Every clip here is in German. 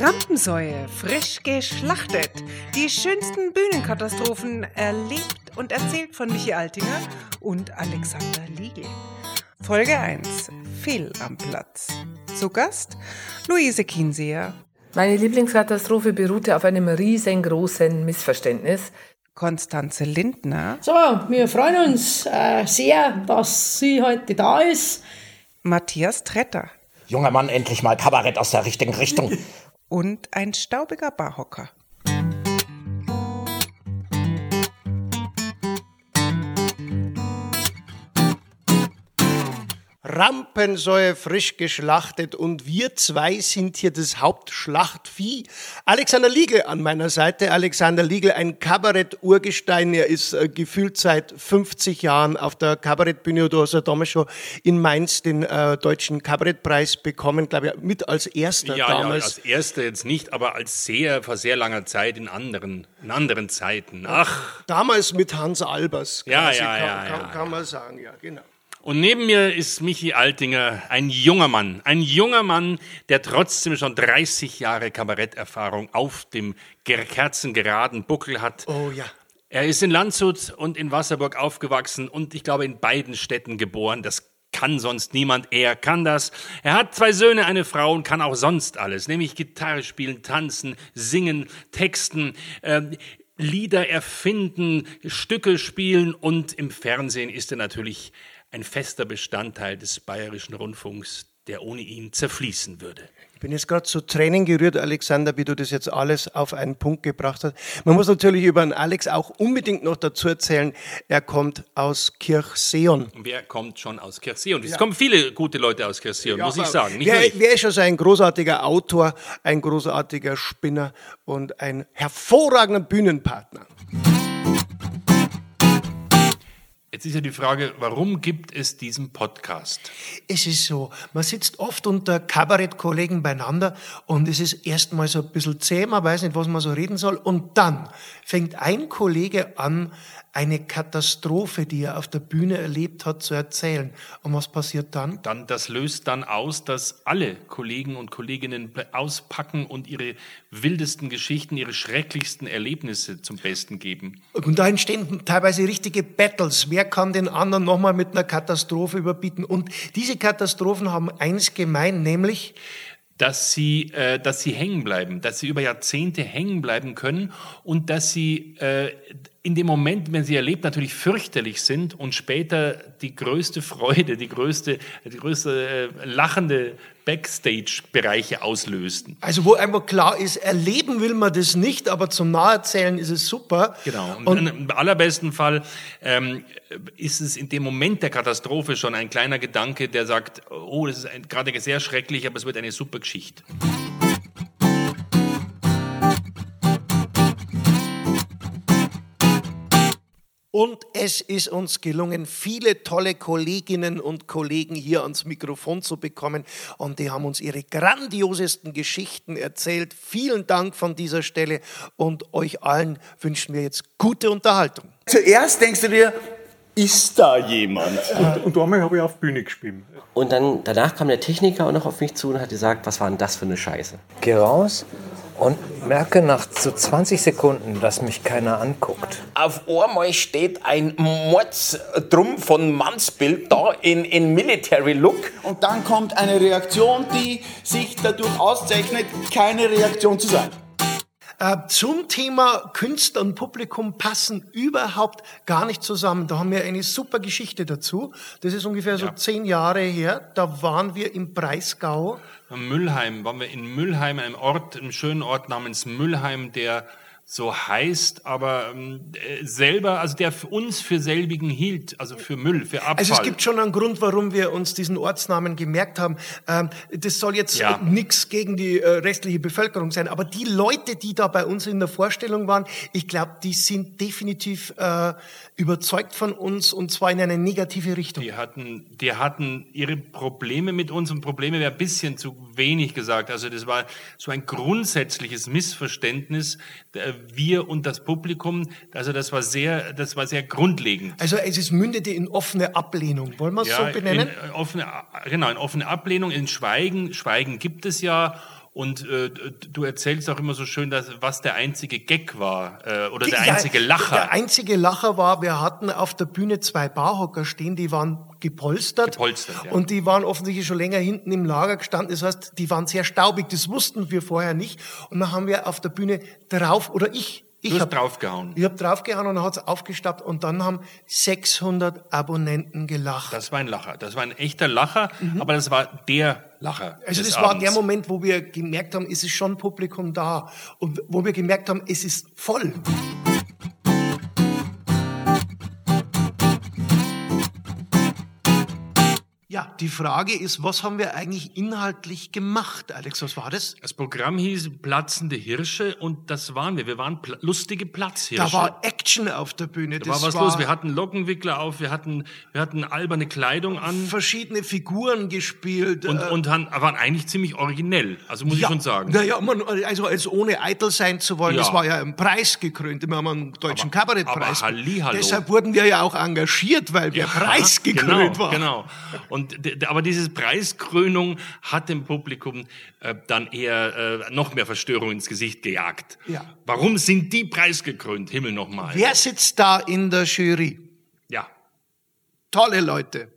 Rampensäue, frisch geschlachtet. Die schönsten Bühnenkatastrophen erlebt und erzählt von Michi Altinger und Alexander Liegel. Folge 1. Fehl am Platz. Zu Gast Luise Kienseer. Meine Lieblingskatastrophe beruhte auf einem riesengroßen Missverständnis. Konstanze Lindner. So, wir freuen uns äh, sehr, dass sie heute da ist. Matthias Tretter. Junger Mann, endlich mal Kabarett aus der richtigen Richtung. Und ein staubiger Barhocker. Rampensäue frisch geschlachtet und wir zwei sind hier das Hauptschlachtvieh. Alexander Liegel an meiner Seite. Alexander Liegel, ein Kabarett-Urgestein. Er ist äh, gefühlt seit 50 Jahren auf der Kabarettbühne. Hast ja damals schon in Mainz den äh, deutschen Kabarettpreis bekommen, glaube ich, mit als erster ja, damals. Ja, als erster jetzt nicht, aber als sehr, vor sehr langer Zeit in anderen, in anderen Zeiten. Ach. Damals mit Hans Albers. Ja, quasi, ja, kann, ja, kann, ja. kann man sagen, ja, genau. Und neben mir ist Michi Altinger, ein junger Mann. Ein junger Mann, der trotzdem schon 30 Jahre Kabaretterfahrung auf dem ger- kerzengeraden Buckel hat. Oh ja. Er ist in Landshut und in Wasserburg aufgewachsen und ich glaube in beiden Städten geboren. Das kann sonst niemand. Er kann das. Er hat zwei Söhne, eine Frau und kann auch sonst alles, nämlich Gitarre spielen, tanzen, singen, texten. Ähm, Lieder erfinden, Stücke spielen und im Fernsehen ist er natürlich ein fester Bestandteil des bayerischen Rundfunks, der ohne ihn zerfließen würde. Ich bin jetzt gerade zu Tränen gerührt, Alexander, wie du das jetzt alles auf einen Punkt gebracht hast. Man muss natürlich über den Alex auch unbedingt noch dazu erzählen, er kommt aus Kirchseon. Wer kommt schon aus Kirchseeon? Es kommen viele gute Leute aus Kirchseeon, muss ich sagen. Nicht wer, wer ist also ein großartiger Autor, ein großartiger Spinner und ein hervorragender Bühnenpartner? Jetzt ist ja die Frage, warum gibt es diesen Podcast? Es ist so, man sitzt oft unter Kabarettkollegen beieinander und es ist erstmal so ein bisschen zäh, man weiß nicht, was man so reden soll. Und dann fängt ein Kollege an, eine Katastrophe, die er auf der Bühne erlebt hat, zu erzählen. Und was passiert dann? Dann, das löst dann aus, dass alle Kollegen und Kolleginnen auspacken und ihre wildesten Geschichten, ihre schrecklichsten Erlebnisse zum Besten geben. Und da entstehen teilweise richtige Battles. Wer kann den anderen nochmal mit einer Katastrophe überbieten? Und diese Katastrophen haben eins gemein, nämlich, dass sie, äh, dass sie hängen bleiben, dass sie über Jahrzehnte hängen bleiben können und dass sie äh, in dem Moment, wenn sie erlebt, natürlich fürchterlich sind und später die größte Freude, die größte, die größte äh, lachende Backstage-Bereiche auslösten. also wo einfach klar ist, erleben will man das nicht, aber zum Naherzählen ist es super. Genau. Und, Und im allerbesten Fall ähm, ist es in dem Moment der Katastrophe schon ein kleiner Gedanke, der sagt, oh, das ist gerade sehr schrecklich, aber es wird eine super Geschichte. Und es ist uns gelungen, viele tolle Kolleginnen und Kollegen hier ans Mikrofon zu bekommen. Und die haben uns ihre grandiosesten Geschichten erzählt. Vielen Dank von dieser Stelle. Und euch allen wünschen wir jetzt gute Unterhaltung. Zuerst denkst du dir, ist da jemand? Und einmal habe ich auf Bühne gespielt. Und dann danach kam der Techniker auch noch auf mich zu und hat gesagt, was war denn das für eine Scheiße? Geh raus und merke nach so 20 Sekunden, dass mich keiner anguckt. Auf einmal steht ein Mordsdrum von Mannsbild da in, in Military Look. Und dann kommt eine Reaktion, die sich dadurch auszeichnet, keine Reaktion zu sein. Äh, zum Thema Künstler und Publikum passen überhaupt gar nicht zusammen. Da haben wir eine super Geschichte dazu. Das ist ungefähr so zehn Jahre her. Da waren wir im Breisgau. Müllheim, waren wir in Müllheim, einem Ort, einem schönen Ort namens Müllheim, der so heißt, aber ähm, äh, selber, also der für uns für selbigen hielt, also für Müll, für Abfall. Also es gibt schon einen Grund, warum wir uns diesen Ortsnamen gemerkt haben. Ähm, das soll jetzt Ja. nichts gegen die äh, restliche Bevölkerung sein, aber die Leute, die da bei uns in der Vorstellung waren, ich glaube, die sind definitiv äh, überzeugt von uns und zwar in eine negative Richtung. Die hatten, die hatten ihre Probleme mit uns und Probleme wäre ein bisschen zu wenig gesagt. Also das war so ein grundsätzliches Missverständnis, äh, wir und das Publikum. Also das war sehr, das war sehr grundlegend. Also es ist mündete in offene Ablehnung. Wollen wir es so benennen? In, offene, genau, in offene Ablehnung, in Schweigen. Schweigen gibt es ja. Und äh, du erzählst auch immer so schön, dass, was der einzige Gag war äh, oder der Ja, einzige Lacher. Der einzige Lacher war, wir hatten auf der Bühne zwei Barhocker stehen, die waren gepolstert. Gepolstert, ja. Und die waren offensichtlich schon länger hinten im Lager gestanden. Das heißt, die waren sehr staubig. Das wussten wir vorher nicht. Und dann haben wir auf der Bühne drauf, oder ich, ich Du hast hab- draufgehauen. Ich habe draufgehauen und dann hat's aufgestappt und dann haben 600 Abonnenten gelacht. Das war ein Lacher. Das war ein echter Lacher, aber das war der Lacher. Mhm. Also das war Abends. der Moment, wo wir gemerkt haben, es ist schon Publikum da und wo wir gemerkt haben, es ist voll. Die Frage ist, was haben wir eigentlich inhaltlich gemacht, Alex? Was war das? Das Programm hieß Platzende Hirsche und das waren wir. Wir waren pla lustige Platzhirsche. Da war Action auf der Bühne. Da war was los. Wir hatten Lockenwickler auf, wir hatten, wir hatten alberne Kleidung an. verschiedene Figuren gespielt. Und, äh, und han- waren eigentlich ziemlich originell. Also muss ich schon sagen. Naja, man, also als ohne eitel sein zu wollen, Ja. das war ja ein Preis gekrönt. Wir haben einen deutschen Kabarettpreis. aber Hallihallo. Deshalb wurden wir ja auch engagiert, weil wir preisgekrönt genau, waren. Genau. Und aber diese Preiskrönung hat dem Publikum äh, dann eher äh, noch mehr Verstörung ins Gesicht gejagt. Ja. Warum sind die preisgekrönt? Himmel nochmal. Wer sitzt da in der Jury? Ja. Tolle Leute.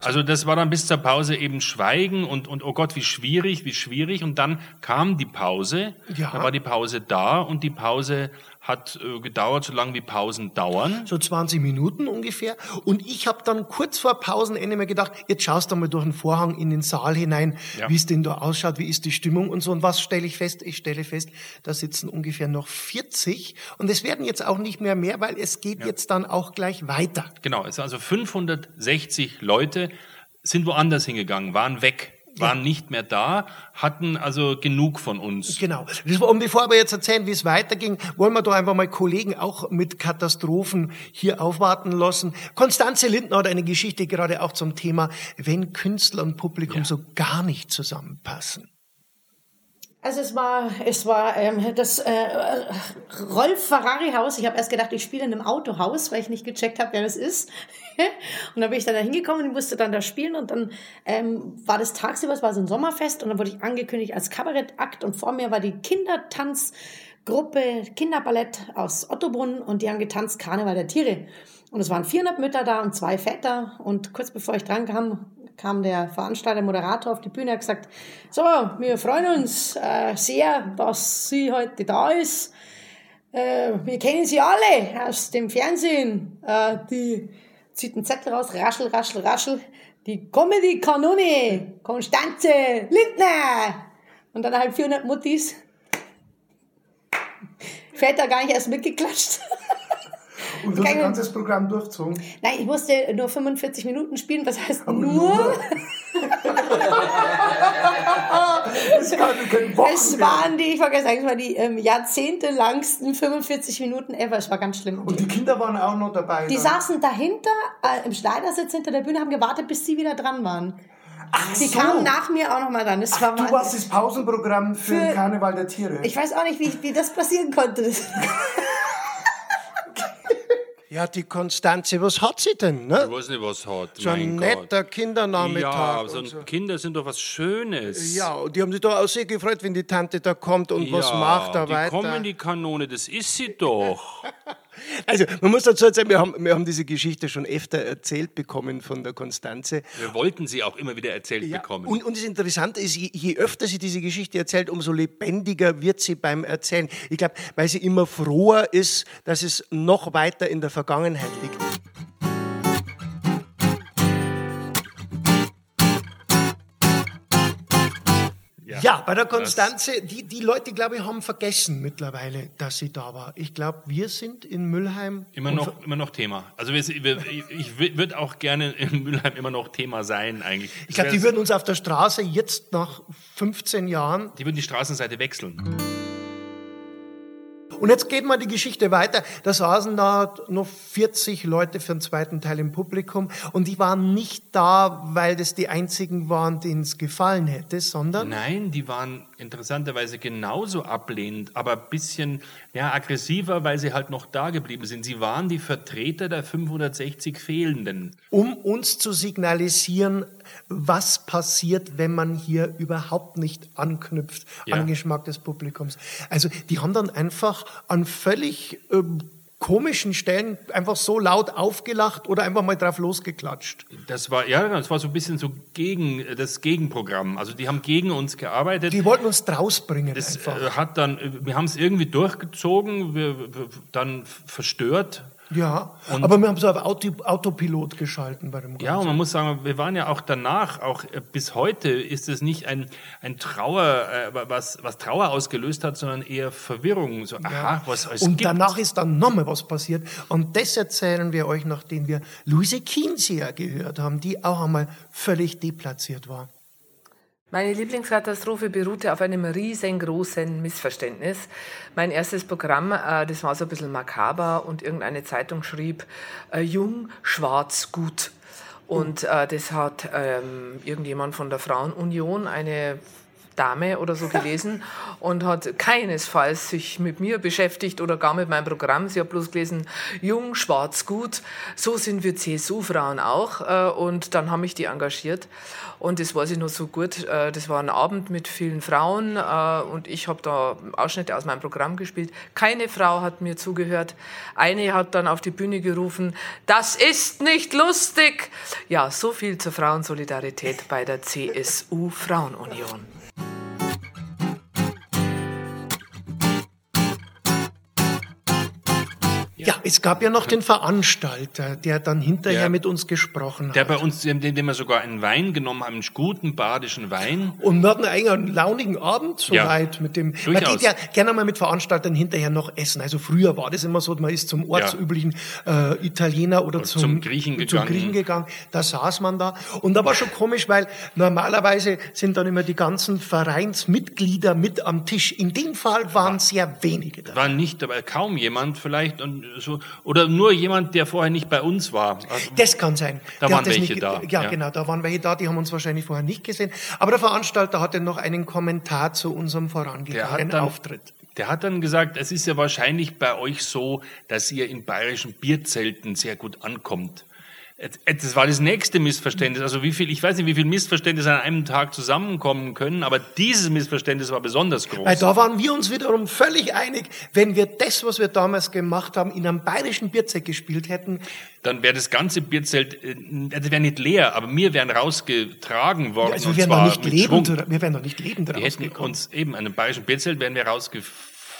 Also das war dann bis zur Pause eben Schweigen und, und oh Gott, wie schwierig, wie schwierig. Und dann kam die Pause, Ja. da war die Pause da und die Pause hat äh, gedauert, so lange wie Pausen dauern. So 20 Minuten ungefähr. Und ich habe dann kurz vor Pausenende mir gedacht, jetzt schaust du mal durch den Vorhang in den Saal hinein, Ja. wie es denn da ausschaut, wie ist die Stimmung und so. Und was stelle ich fest? Ich stelle fest, da sitzen ungefähr noch 40. Und es werden jetzt auch nicht mehr mehr, weil es geht jetzt dann auch gleich weiter. Genau, es sind also 560 Leute sind woanders hingegangen, waren weg, waren nicht mehr da, hatten also genug von uns. Genau. Und bevor wir jetzt erzählen, wie es weiterging, wollen wir da einfach mal Kollegen auch mit Katastrophen hier aufwarten lassen. Konstanze Lindner hat eine Geschichte gerade auch zum Thema, wenn Künstler und Publikum so gar nicht zusammenpassen. Also es war, es war ähm, das äh, Rolf Ferrari Haus. Ich habe erst gedacht, ich spiele in einem Autohaus, weil ich nicht gecheckt habe, wer das ist. und dann bin ich dann da hingekommen und musste dann da spielen und dann ähm, war das tagsüber, es war so ein Sommerfest und dann wurde ich angekündigt als Kabarettakt und vor mir war die Kindertanzgruppe Kinderballett aus Ottobrunn und die haben getanzt Karneval der Tiere. Und es waren 400 Mütter da und zwei Väter und kurz bevor ich dran kam, kam der Veranstalter, Moderator auf die Bühne und hat gesagt, so, wir freuen uns äh, sehr, dass sie heute da ist. Äh, wir kennen sie alle aus dem Fernsehen. Äh, die zieht einen Zettel raus, raschel, raschel, raschel. Die Comedy-Kanone, Konstanze Lindner. Und dann halt 400 Muttis. Väter gar nicht erst mitgeklatscht. Und du hast ein ganzes Programm durchzogen? Nein, ich musste nur 45 Minuten spielen. Was heißt nur? Das kann, Wochen Es waren die, ich sagen, es waren die ähm, jahrzehntelangsten 45 Minuten ever. Es war ganz schlimm. Und die Kinder waren auch noch dabei. Die dann. saßen dahinter, äh, im Schneidersitz hinter der Bühne, haben gewartet, bis sie wieder dran waren. Ach die so. kamen nach mir auch nochmal dran. Das Ach, war du mal- warst das Pausenprogramm für, Für- den Karneval der Tiere. Ich weiß auch nicht, wie, wie das passieren konnte. ja, die Konstanze, was hat sie denn? Ne? Ich weiß nicht, was hat. So ein mein Gott. netter Kindernachmittag. Ja, und so. Kinder sind doch was Schönes. Ja, und die haben sich da auch sehr gefreut, wenn die Tante da kommt und was Ja, macht da die weiter. kommen die Kanone, das ist sie doch. Also, man muss dazu erzählen, wir haben, wir haben diese Geschichte schon öfter erzählt bekommen von der Konstanze. Wir wollten sie auch immer wieder erzählt bekommen. Und, und das Interessante ist, je, je öfter sie diese Geschichte erzählt, umso lebendiger wird sie beim Erzählen. Ich glaube, weil sie immer froher ist, dass es noch weiter in der Vergangenheit liegt. Ja, bei der Konstanze, die, die Leute, glaube ich, haben vergessen mittlerweile, dass sie da war. Ich glaube, wir sind in Mülheim. Immer noch, immer noch Thema. Also wir, wir, ich würde auch gerne in Mülheim immer noch Thema sein eigentlich. Ich glaube, die würden uns auf der Straße jetzt nach 15 Jahren die würden die Straßenseite wechseln. Und jetzt geht mal die Geschichte weiter. Da saßen da noch 40 Leute für den zweiten Teil im Publikum und die waren nicht da, weil das die einzigen waren, denen es gefallen hätte, sondern Nein, die waren interessanterweise genauso ablehnend, aber ein bisschen ja, aggressiver, weil sie halt noch da geblieben sind. Sie waren die Vertreter der 560 Fehlenden. Um uns zu signalisieren, was passiert, wenn man hier überhaupt nicht anknüpft Ja. an den Geschmack des Publikums. Also die haben dann einfach an völlig ähm, komischen Stellen einfach so laut aufgelacht oder einfach mal drauf losgeklatscht. Das war ja, das war so ein bisschen so gegen das Gegenprogramm. Also die haben gegen uns gearbeitet. Die wollten uns draus bringen Das einfach. äh, hat dann, äh, wir haben es irgendwie durchgezogen, wir, wir, dann verstört. Ja, Und- aber wir haben so auf Auto, Autopilot geschalten bei dem Ganzen. Ja, und man muss sagen, wir waren ja auch danach, auch äh, bis heute ist es nicht ein, ein Trauer, äh, was, was Trauer ausgelöst hat, sondern eher Verwirrung. So, aha, was es und gibt. danach ist dann nochmal was passiert. Und das erzählen wir euch, nachdem wir Luise Kinzier gehört haben, die auch einmal völlig deplatziert war. Meine Lieblingskatastrophe beruhte auf einem riesengroßen Missverständnis. Mein erstes Programm, äh, das war so ein bisschen makaber und irgendeine Zeitung schrieb, äh, jung, schwarz, gut. Und äh, das hat ähm, irgendjemand von der Frauenunion, eine Dame oder so gelesen und hat keinesfalls sich mit mir beschäftigt oder gar mit meinem Programm. Sie hat bloß gelesen, jung, schwarz, gut. So sind wir CSU-Frauen auch. Äh, Und dann haben mich die engagiert. Und das weiß ich noch so gut. Äh, Das war ein Abend mit vielen Frauen äh, und ich habe da Ausschnitte aus meinem Programm gespielt. Keine Frau hat mir zugehört. Eine hat dann auf die Bühne gerufen, das ist nicht lustig. Ja, so viel zur Frauensolidarität bei der CSU-Frauenunion. Ja, es gab ja noch den Veranstalter, der dann hinterher Ja. mit uns gesprochen Der hat. bei uns, dem, dem wir sogar einen Wein genommen haben, einen guten badischen Wein. Und wir hatten eigentlich einen launigen Abend Ja, soweit mit dem. Man geht ja gerne mal mit Veranstaltern hinterher noch essen. Also früher war das immer so, man ist zum ortsüblichen äh, Italiener oder zum, zum Griechen zum gegangen. Griechen gegangen. Da saß man da. Und da war schon komisch, weil normalerweise sind dann immer die ganzen Vereinsmitglieder mit am Tisch. In dem Fall waren sehr wenige da. War nicht dabei, kaum jemand vielleicht und so, oder nur jemand, der vorher nicht bei uns war. Also, Das kann sein. Da waren welche nicht, da, Ja, ja. genau, da waren welche da, die haben uns wahrscheinlich vorher nicht gesehen. Aber der Veranstalter hatte noch einen Kommentar zu unserem vorangegangenen Auftritt. Der hat dann gesagt, es ist ja wahrscheinlich bei euch so, dass ihr in bayerischen Bierzelten sehr gut ankommt. Das war das nächste Missverständnis. Also wie viel, ich weiß nicht, wie viele Missverständnisse an einem Tag zusammenkommen können, aber dieses Missverständnis war besonders groß. Weil da waren wir uns wiederum völlig einig, wenn wir das, was wir damals gemacht haben, in einem bayerischen Bierzelt gespielt hätten, Dann wäre das ganze Bierzelt, äh, das wäre nicht leer, aber wir wären rausgetragen worden. also und wir wären noch nicht lebend, wir wären noch nicht lebend Wir hätten uns eben an einem bayerischen Bierzelt wären wir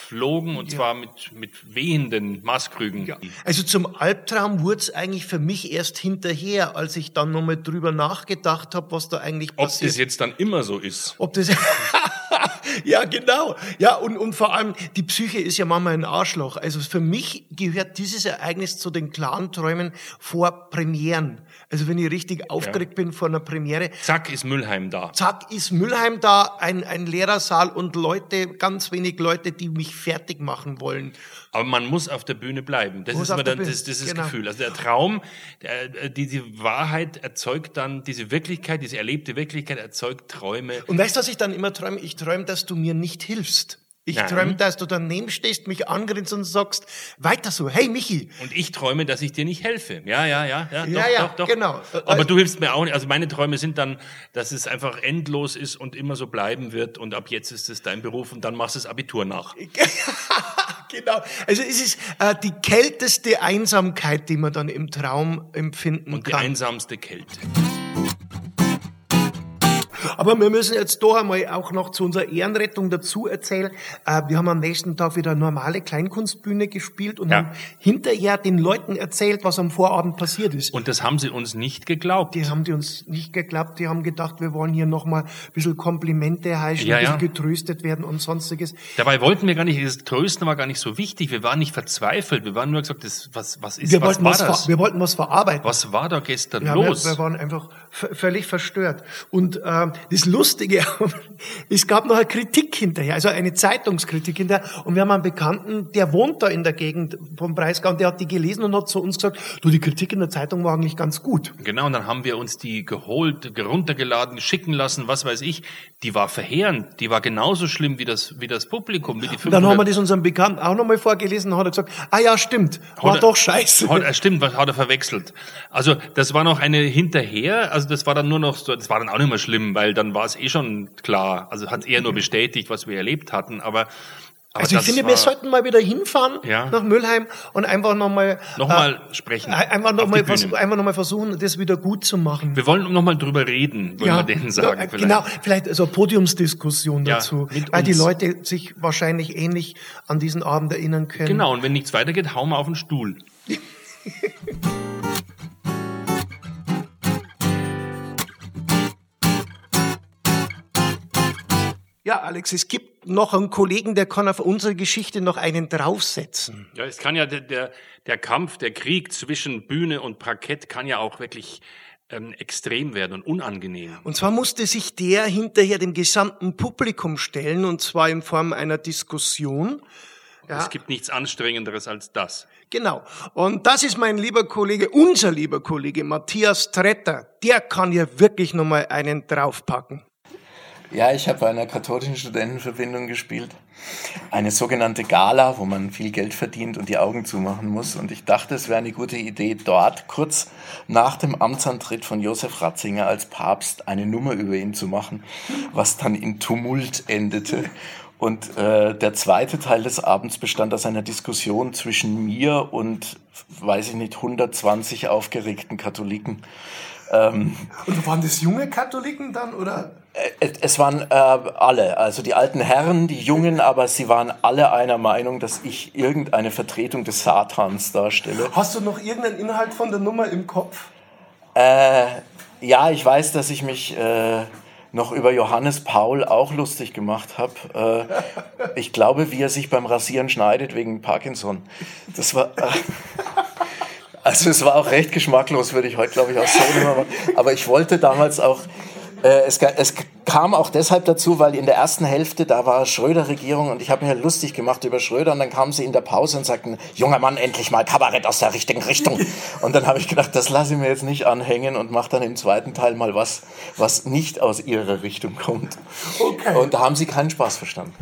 rausgeflogen und zwar mit, mit wehenden Maßkrügen. Also zum Albtraum wurde es eigentlich für mich erst hinterher, als ich dann nochmal drüber nachgedacht habe, was da eigentlich Ob passiert. das jetzt dann immer so ist. Ob das ja genau ja und und vor allem die Psyche ist ja manchmal ein Arschloch. Also für mich gehört dieses Ereignis zu den klaren Träumen vor Premieren. Also wenn ich richtig aufgeregt bin vor einer Premiere, Zack, ist Müllheim da. zack ist Mülheim da, ein ein leerer Saal und Leute, ganz wenig Leute, die mich fertig machen wollen. Aber man muss auf der Bühne bleiben. Das Muss ist der dann das, das, ist genau. Gefühl. Also der Traum, der, äh, diese Wahrheit erzeugt dann, diese Wirklichkeit, diese erlebte Wirklichkeit erzeugt Träume. Und weißt du, was ich dann immer träume? Ich träume, dass du mir nicht hilfst. Ich träume, dass du daneben stehst, mich angrinst und sagst, weiter so, hey Michi, Und ich träume, dass ich dir nicht helfe. Ja, ja, ja, ja, doch, Ja, ja, doch, doch. genau. Aber du hilfst mir auch nicht. Also meine Träume sind dann, dass es einfach endlos ist und immer so bleiben wird und ab jetzt ist es dein Beruf und dann machst du das Abitur nach. Genau. Also es ist äh, die kälteste Einsamkeit, die man dann im Traum empfinden Und die kann. einsamste Kälte. Aber wir müssen jetzt doch einmal auch noch zu unserer Ehrenrettung dazu erzählen. Äh, wir haben am nächsten Tag wieder eine normale Kleinkunstbühne gespielt und Ja. haben hinterher den Leuten erzählt, was am Vorabend passiert ist. Und das haben sie uns nicht geglaubt. Die haben die uns nicht geglaubt, die haben gedacht, wir wollen hier nochmal ein bisschen Komplimente heischen, Ja, ein bisschen ja. getröstet werden und sonstiges. Dabei wollten wir gar nicht, das Trösten war gar nicht so wichtig. Wir waren nicht verzweifelt. Wir waren nur gesagt, das, was, was ist, Wir was war was, das? wir wollten was verarbeiten. Was war da gestern Ja, los? Wir, wir waren einfach völlig verstört. Und ähm, das Lustige, es gab noch eine Kritik hinterher, also eine Zeitungskritik hinterher. Und wir haben einen Bekannten, der wohnt da in der Gegend vom Breisgau und der hat die gelesen und hat zu uns gesagt, du, die Kritik in der Zeitung war eigentlich ganz gut. Genau, und dann haben wir uns die geholt, runtergeladen, schicken lassen, was weiß ich. Die war verheerend, die war genauso schlimm wie das, wie das Publikum, wie die 500. Dann haben wir das unserem Bekannten auch nochmal vorgelesen und hat er gesagt, ah ja, stimmt, war Hat er- doch scheiße. Hat, er- stimmt, was hat er verwechselt. Also das war noch eine hinterher, also das war dann nur noch so, das war dann auch nicht mehr schlimm, weil dann war es eh schon klar. Also hat eher nur bestätigt, was wir erlebt hatten, aber, aber Also ich finde, wir sollten mal wieder hinfahren Ja. nach Müllheim und einfach nochmal Nochmal sprechen. Einfach nochmal einfach noch mal versuchen, das wieder gut zu machen. Wir wollen noch mal drüber reden, wollen wir denen sagen. ja, vielleicht. genau, vielleicht so eine Podiumsdiskussion Ja, dazu, weil die. Leute sich wahrscheinlich ähnlich an diesen Abend erinnern können. Genau, und wenn nichts weitergeht, hauen wir auf den Stuhl. Ja, Alex, es gibt noch einen Kollegen, der kann auf unsere Geschichte noch einen draufsetzen. Ja, es kann ja der, der, der Kampf, der Krieg zwischen Bühne und Parkett kann ja auch wirklich ähm, extrem werden und unangenehm. Und zwar musste sich der hinterher dem gesamten Publikum stellen, und zwar in Form einer Diskussion. Ja. Es gibt nichts Anstrengenderes als das. Genau. Und das ist mein lieber Kollege, unser lieber Kollege Matthias Tretter. Der kann ja wirklich nochmal einen draufpacken. Ja, ich habe bei einer katholischen Studentenverbindung gespielt. Eine sogenannte Gala, wo man viel Geld verdient und die Augen zumachen muss. Und ich dachte, es wäre eine gute Idee, dort kurz nach dem Amtsantritt von Josef Ratzinger als Papst eine Nummer über ihn zu machen, was dann in Tumult endete. Und äh, der zweite Teil des Abends bestand aus einer Diskussion zwischen mir und, weiß ich nicht, 120 aufgeregten Katholiken. Ähm, Und waren das junge Katholiken dann, oder? es es waren äh, alle, also die alten Herren, die Jungen, aber sie waren alle einer Meinung, dass ich irgendeine Vertretung des Satans darstelle. Hast du noch irgendeinen Inhalt von der Nummer im Kopf? Äh, ja, ich weiß, dass ich mich äh, noch über Johannes Paul auch lustig gemacht habe. Äh, ich glaube, wie er sich beim Rasieren schneidet wegen Parkinson. Das war. Also es war auch recht geschmacklos, würde ich heute, glaube ich, auch so machen. Aber ich wollte damals auch, äh, es, es kam auch deshalb dazu, weil in der ersten Hälfte, da war Schröder-Regierung und ich habe mir halt lustig gemacht über Schröder und dann kamen sie in der Pause und sagten, junger Mann, endlich mal Kabarett aus der richtigen Richtung. Und dann habe ich gedacht, das lasse ich mir jetzt nicht anhängen und mache dann im zweiten Teil mal was, was nicht aus ihrer Richtung kommt. Okay. Und da haben sie keinen Spaß verstanden.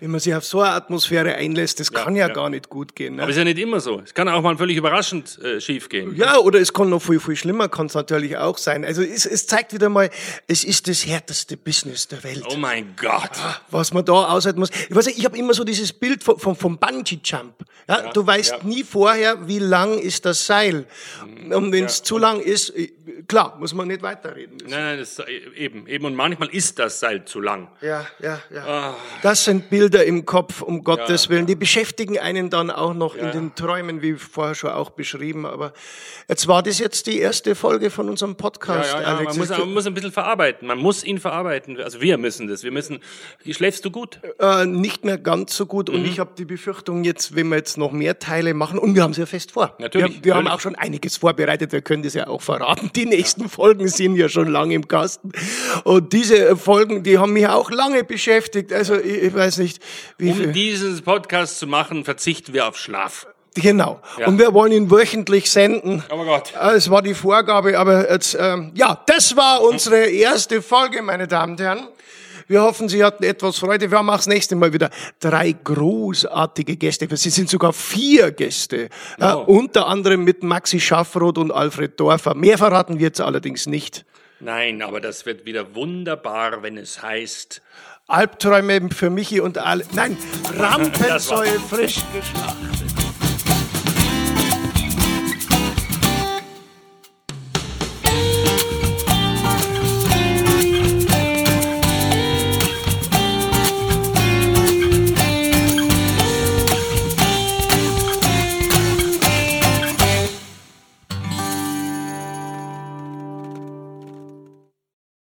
Wenn man sich auf so eine Atmosphäre einlässt, das kann ja, gar nicht gut gehen. Ne? Aber ist ja nicht immer so. Es kann auch mal völlig überraschend äh, schief gehen. Ja, oder es kann noch viel, viel schlimmer, kann es natürlich auch sein. Also es, es zeigt wieder mal, es ist das härteste Business der Welt. Oh mein Gott. Was man da aushalten muss. Ich weiß nicht, ich habe immer so dieses Bild vom, vom, vom Bungee-Jump. Ja, Ja, du weißt ja. nie vorher, wie lang ist das Seil. Und wenn es zu lang ist, äh, klar, muss man nicht weiterreden. Nein, nein, das ist eben, eben. Und manchmal ist das Seil zu lang. Ja, ja, ja. Ah. Das sind Bilder im Kopf, um Gottes Willen. Die beschäftigen einen dann auch noch in den Träumen, wie vorher schon auch beschrieben. Aber jetzt war das jetzt die erste Folge von unserem Ja, Podcast, ja, ja, Alex. man, muss, man muss ein bisschen verarbeiten. Man muss ihn verarbeiten. Also wir müssen das. Wir müssen. Schläfst du gut? Äh, nicht mehr ganz so gut. Mhm. Und ich habe die Befürchtung, jetzt, wenn wir jetzt noch mehr Teile machen, und wir haben es ja fest vor. Natürlich, Wir, wir haben auch schon einiges vorbereitet, wir können das ja auch verraten. Die nächsten Folgen sind ja schon lange im Kasten. Und diese Folgen, die haben mich auch lange beschäftigt. Also ich, ich weiß nicht, wie viel. Um diesen Podcast zu machen, verzichten wir auf Schlaf. Genau. Ja. Und wir wollen ihn wöchentlich senden. Oh mein Gott. Äh, Es war die Vorgabe, aber jetzt, ähm, ja, das war unsere erste Folge, meine Damen und Herren. Wir hoffen, Sie hatten etwas Freude. Wir haben auch das nächste Mal wieder drei großartige Gäste. Es sind sogar vier Gäste. Äh, Oh. unter anderem mit Maxi Schaffroth und Alfred Dorfer. Mehr verraten wir jetzt allerdings nicht. Nein, aber das wird wieder wunderbar, wenn es heißt. Albträume für Michi und alle. Nein, Rampensäue frisch geschlagen.